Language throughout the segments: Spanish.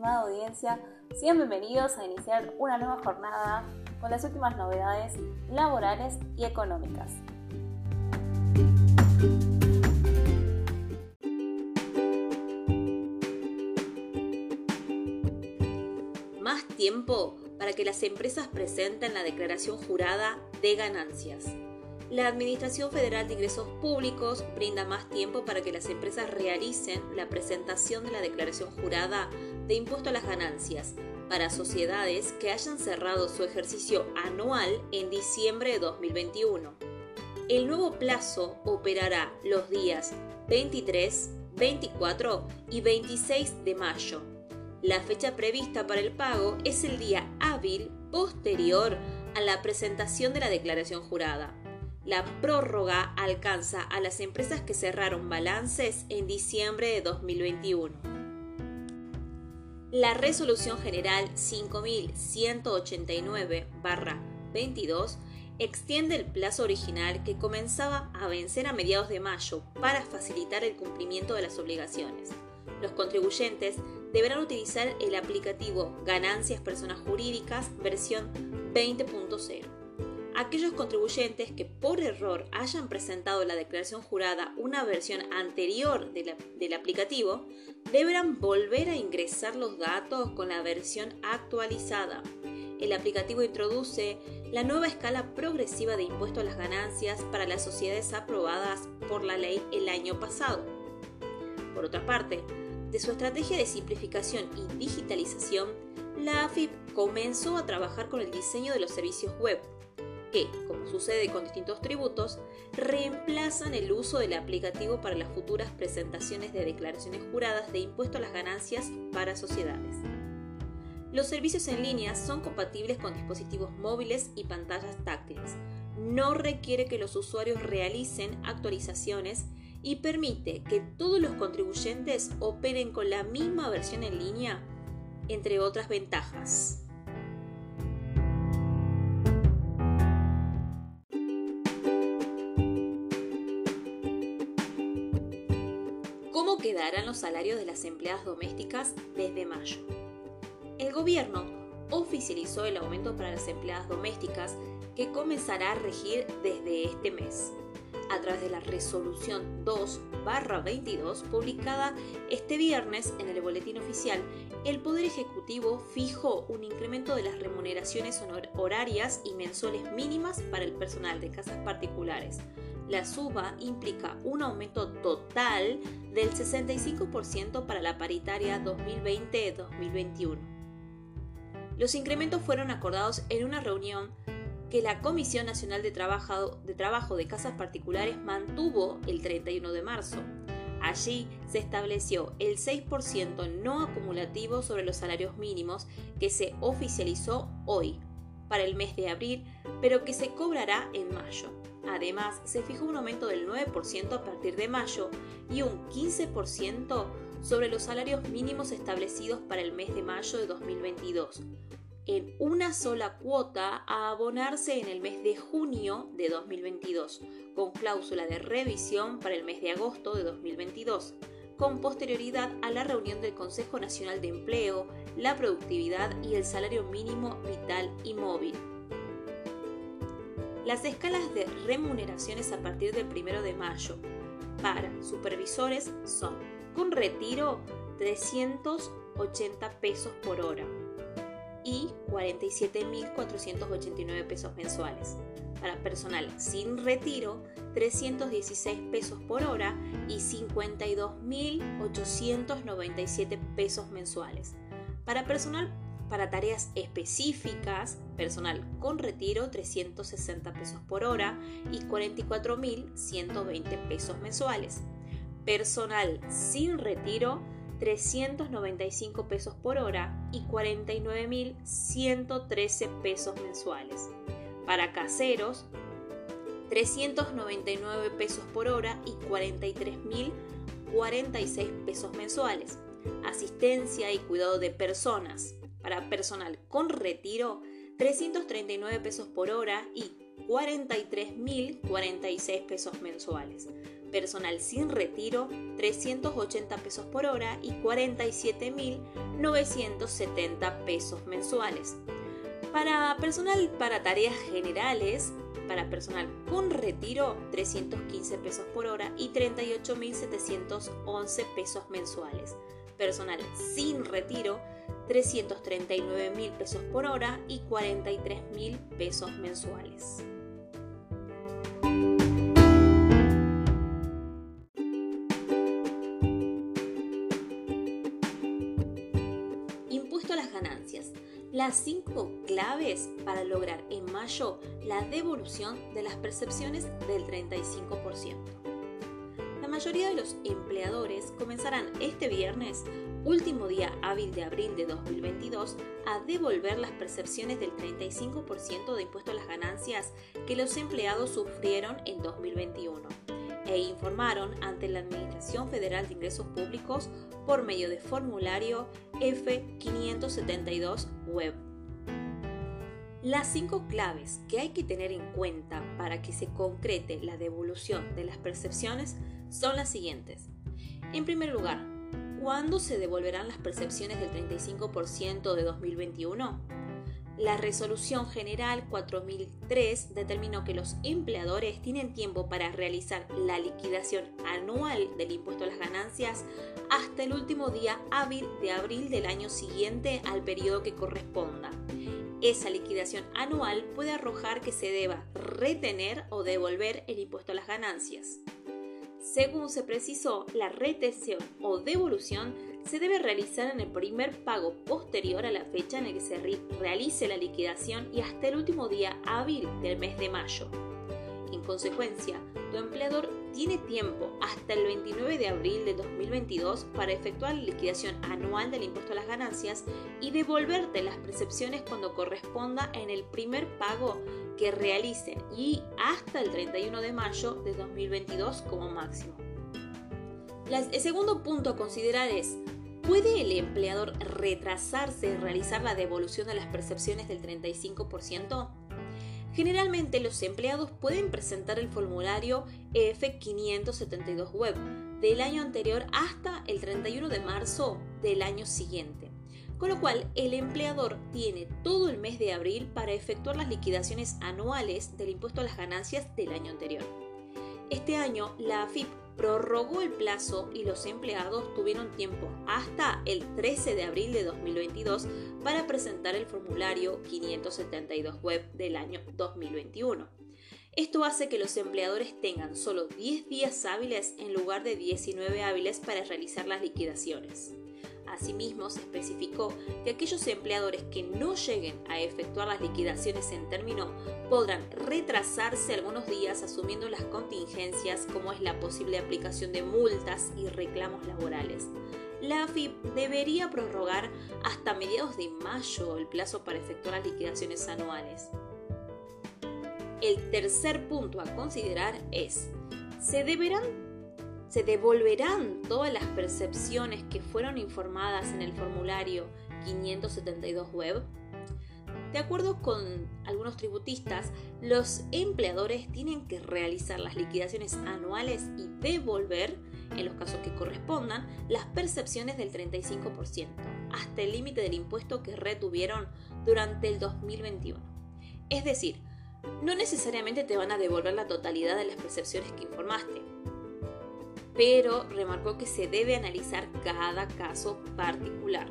estimada audiencia, sean bienvenidos a iniciar una nueva jornada con las últimas novedades laborales y económicas. Más tiempo para que las empresas presenten la declaración jurada de ganancias. La Administración Federal de Ingresos Públicos brinda más tiempo para que las empresas realicen la presentación de la declaración jurada de impuesto a las ganancias para sociedades que hayan cerrado su ejercicio anual en diciembre de 2021. El nuevo plazo operará los días 23, 24 y 26 de mayo. La fecha prevista para el pago es el día hábil posterior a la presentación de la declaración jurada. La prórroga alcanza a las empresas que cerraron balances en diciembre de 2021. La Resolución General 5189-22 extiende el plazo original que comenzaba a vencer a mediados de mayo para facilitar el cumplimiento de las obligaciones. Los contribuyentes deberán utilizar el aplicativo Ganancias Personas Jurídicas versión 20.0 aquellos contribuyentes que por error hayan presentado la declaración jurada una versión anterior del aplicativo deberán volver a ingresar los datos con la versión actualizada. El aplicativo introduce la nueva escala progresiva de impuesto a las ganancias para las sociedades aprobadas por la ley el año pasado. Por otra parte, de su estrategia de simplificación y digitalización, la AFIP comenzó a trabajar con el diseño de los servicios web que, como sucede con distintos tributos, reemplazan el uso del aplicativo para las futuras presentaciones de declaraciones juradas de impuesto a las ganancias para sociedades. Los servicios en línea son compatibles con dispositivos móviles y pantallas táctiles. No requiere que los usuarios realicen actualizaciones y permite que todos los contribuyentes operen con la misma versión en línea, entre otras ventajas. Quedarán los salarios de las empleadas domésticas desde mayo. El gobierno oficializó el aumento para las empleadas domésticas que comenzará a regir desde este mes, a través de la resolución 2-22 publicada este viernes en el Boletín Oficial, el Poder Ejecutivo fijó un incremento de las remuneraciones horarias y mensuales mínimas para el personal de casas particulares, la suba implica un aumento total del 65% para la paritaria 2020-2021. Los incrementos fueron acordados en una reunión que la Comisión Nacional de Trabajo, de Casas Particulares mantuvo el 31 de marzo. Allí se estableció el 6% no acumulativo sobre los salarios mínimos que se oficializó hoy para el mes de abril, pero que se cobrará en mayo. Además, se fijó un aumento del 9% a partir de mayo y un 15% sobre los salarios mínimos establecidos para el mes de mayo de 2022, en una sola cuota a abonarse en el mes de junio de 2022, con cláusula de revisión para el mes de agosto de 2022, con posterioridad a la reunión del Consejo Nacional de Empleo, la Productividad y el Salario Mínimo Vital y Móvil las escalas de remuneraciones a partir del 1 de mayo para supervisores son con retiro 380 pesos por hora y 47.489 pesos mensuales. Para personal sin retiro, 316 pesos por hora y 52.897 pesos mensuales. Para personal para tareas específicas, personal con retiro 360 pesos por hora y 44.120 pesos mensuales. Personal sin retiro 395 pesos por hora y 49.113 pesos mensuales. Para caseros 399 pesos por hora y 43.046 pesos mensuales. Asistencia y cuidado de personas para personal con retiro 339 pesos por hora y 43.046 pesos mensuales. Personal sin retiro, 380 pesos por hora y 47.970 pesos mensuales. Para personal para tareas generales, para personal con retiro, 315 pesos por hora y 38.711 pesos mensuales. Personal sin retiro, 339 mil pesos por hora y 43 mil pesos mensuales. Las cinco claves para lograr en mayo la devolución de las percepciones del 35%. La mayoría de los empleadores comenzarán este viernes último día hábil de abril de 2022, a devolver las percepciones del 35% de impuesto a las ganancias que los empleados sufrieron en 2021 e informaron ante la Administración Federal de Ingresos Públicos por medio de formulario F572 web. Las cinco claves que hay que tener en cuenta para que se concrete la devolución de las percepciones son las siguientes. En primer lugar, ¿Cuándo se devolverán las percepciones del 35% de 2021? La Resolución General 4003 determinó que los empleadores tienen tiempo para realizar la liquidación anual del impuesto a las ganancias hasta el último día hábil de abril del año siguiente al periodo que corresponda. Esa liquidación anual puede arrojar que se deba retener o devolver el impuesto a las ganancias. Según se precisó, la retención o devolución se debe realizar en el primer pago posterior a la fecha en la que se realice la liquidación y hasta el último día hábil del mes de mayo. En consecuencia, tu empleador tiene tiempo hasta el 29 de abril de 2022 para efectuar la liquidación anual del impuesto a las ganancias y devolverte las percepciones cuando corresponda en el primer pago que realicen y hasta el 31 de mayo de 2022 como máximo. El segundo punto a considerar es, ¿puede el empleador retrasarse en realizar la devolución de las percepciones del 35%? Generalmente los empleados pueden presentar el formulario EF572 web del año anterior hasta el 31 de marzo del año siguiente. Con lo cual, el empleador tiene todo el mes de abril para efectuar las liquidaciones anuales del impuesto a las ganancias del año anterior. Este año, la AFIP prorrogó el plazo y los empleados tuvieron tiempo hasta el 13 de abril de 2022 para presentar el formulario 572 web del año 2021. Esto hace que los empleadores tengan solo 10 días hábiles en lugar de 19 hábiles para realizar las liquidaciones. Asimismo, se especificó que aquellos empleadores que no lleguen a efectuar las liquidaciones en término podrán retrasarse algunos días asumiendo las contingencias como es la posible aplicación de multas y reclamos laborales. La AFIP debería prorrogar hasta mediados de mayo el plazo para efectuar las liquidaciones anuales. El tercer punto a considerar es, se deberán se devolverán todas las percepciones que fueron informadas en el formulario 572 web. De acuerdo con algunos tributistas, los empleadores tienen que realizar las liquidaciones anuales y devolver, en los casos que correspondan, las percepciones del 35%, hasta el límite del impuesto que retuvieron durante el 2021. Es decir, no necesariamente te van a devolver la totalidad de las percepciones que informaste, pero remarcó que se debe analizar cada caso particular.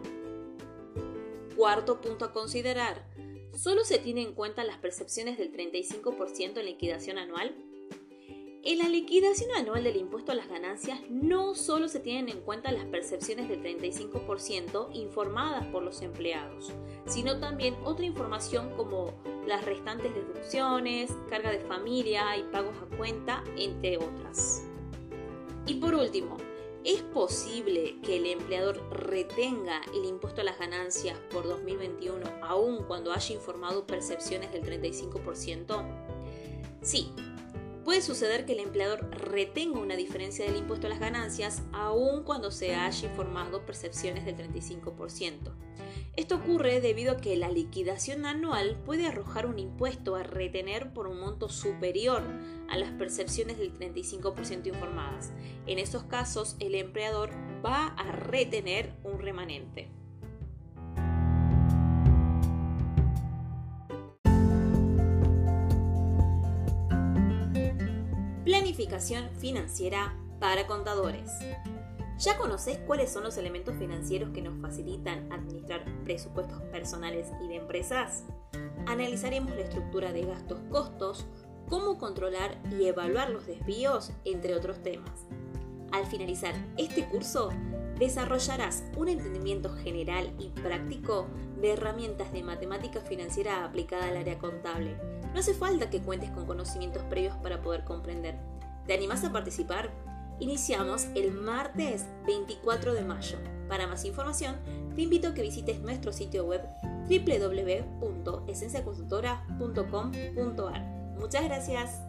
Cuarto punto a considerar, ¿solo se tienen en cuenta las percepciones del 35% en liquidación anual? En la liquidación anual del impuesto a las ganancias no solo se tienen en cuenta las percepciones del 35% informadas por los empleados, sino también otra información como las restantes deducciones, carga de familia y pagos a cuenta, entre otras. Y por último, ¿es posible que el empleador retenga el impuesto a las ganancias por 2021 aun cuando haya informado percepciones del 35%? Sí, puede suceder que el empleador retenga una diferencia del impuesto a las ganancias aun cuando se haya informado percepciones del 35%. Esto ocurre debido a que la liquidación anual puede arrojar un impuesto a retener por un monto superior a las percepciones del 35% informadas. En esos casos, el empleador va a retener un remanente. Planificación financiera para contadores. ¿Ya conoces cuáles son los elementos financieros que nos facilitan administrar presupuestos personales y de empresas? Analizaremos la estructura de gastos-costos, cómo controlar y evaluar los desvíos, entre otros temas. Al finalizar este curso, desarrollarás un entendimiento general y práctico de herramientas de matemática financiera aplicada al área contable. No hace falta que cuentes con conocimientos previos para poder comprender. ¿Te animas a participar? Iniciamos el martes 24 de mayo. Para más información, te invito a que visites nuestro sitio web www.esenciaconsultora.com.ar. Muchas gracias.